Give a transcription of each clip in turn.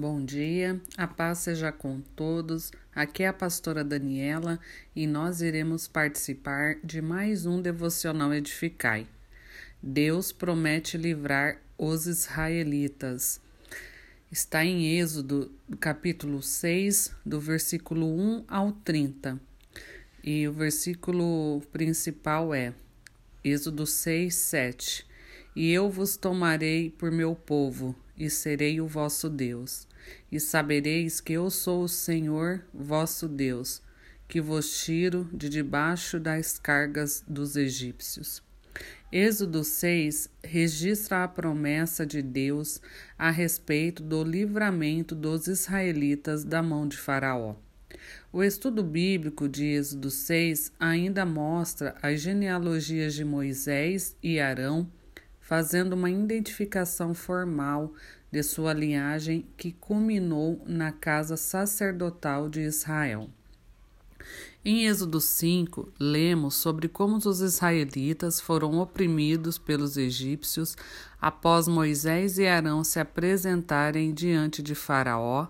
Bom dia, a paz seja com todos. Aqui é a pastora Daniela e nós iremos participar de mais um devocional Edificai. Deus promete livrar os israelitas. Está em Êxodo, capítulo 6, do versículo 1 ao 30. E o versículo principal é Êxodo 6, 7. E eu vos tomarei por meu povo e serei o vosso Deus. E sabereis que eu sou o Senhor vosso Deus, que vos tiro de debaixo das cargas dos egípcios. Êxodo 6 registra a promessa de Deus a respeito do livramento dos israelitas da mão de Faraó. O estudo bíblico de Êxodo 6 ainda mostra as genealogias de Moisés e Arão fazendo uma identificação formal de sua linhagem que culminou na casa sacerdotal de Israel. Em Êxodo 5, lemos sobre como os israelitas foram oprimidos pelos egípcios após Moisés e Arão se apresentarem diante de Faraó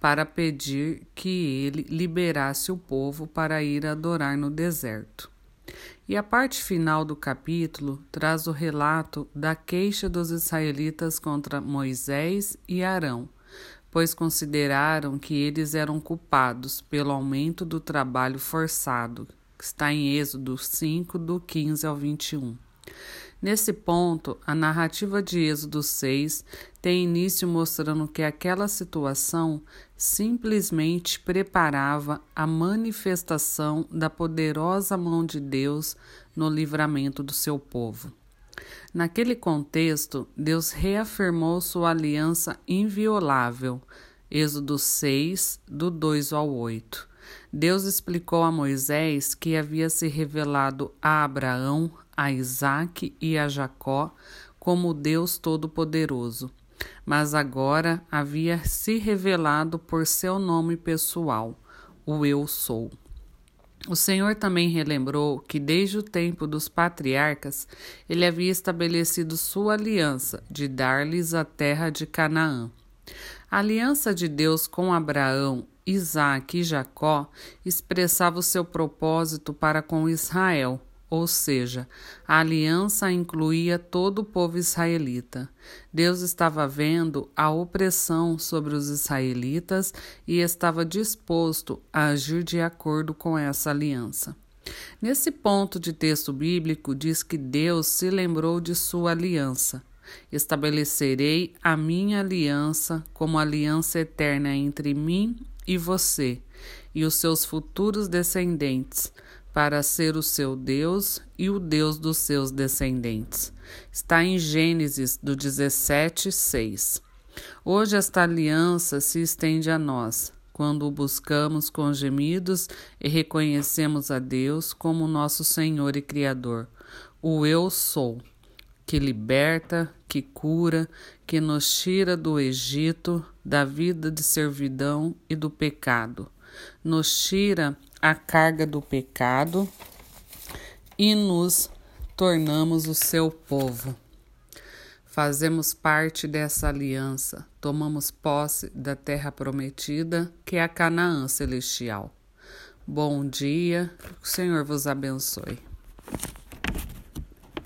para pedir que ele liberasse o povo para ir adorar no deserto. E a parte final do capítulo traz o relato da queixa dos israelitas contra Moisés e Arão, pois consideraram que eles eram culpados pelo aumento do trabalho forçado, que está em Êxodo 5, do 15 ao 21. Nesse ponto, a narrativa de Êxodo 6 tem início mostrando que aquela situação simplesmente preparava a manifestação da poderosa mão de Deus no livramento do seu povo. Naquele contexto, Deus reafirmou sua aliança inviolável. Êxodo 6, do 2 ao 8. Deus explicou a Moisés que havia se revelado a Abraão, a Isaac e a Jacó como Deus Todo-Poderoso, mas agora havia se revelado por seu nome pessoal, o Eu Sou. O Senhor também relembrou que desde o tempo dos patriarcas ele havia estabelecido sua aliança de dar-lhes a terra de Canaã. A aliança de Deus com Abraão, Isaac e Jacó expressava o seu propósito para com Israel, ou seja, a aliança incluía todo o povo israelita. Deus estava vendo a opressão sobre os israelitas e estava disposto a agir de acordo com essa aliança. Nesse ponto de texto bíblico, diz que Deus se lembrou de sua aliança. Estabelecerei a minha aliança como aliança eterna entre mim e você e os seus futuros descendentes para ser o seu Deus e o Deus dos seus descendentes. Está em Gênesis do 17, 6. Hoje esta aliança se estende a nós, quando o buscamos com gemidos e reconhecemos a Deus como nosso Senhor e Criador, o Eu Sou, que liberta, que cura, que nos tira do Egito, da vida de servidão e do pecado, nos tira a carga do pecado e nos tornamos o seu povo. Fazemos parte dessa aliança, tomamos posse da terra prometida, que é a Canaã celestial. Bom dia, que o Senhor vos abençoe.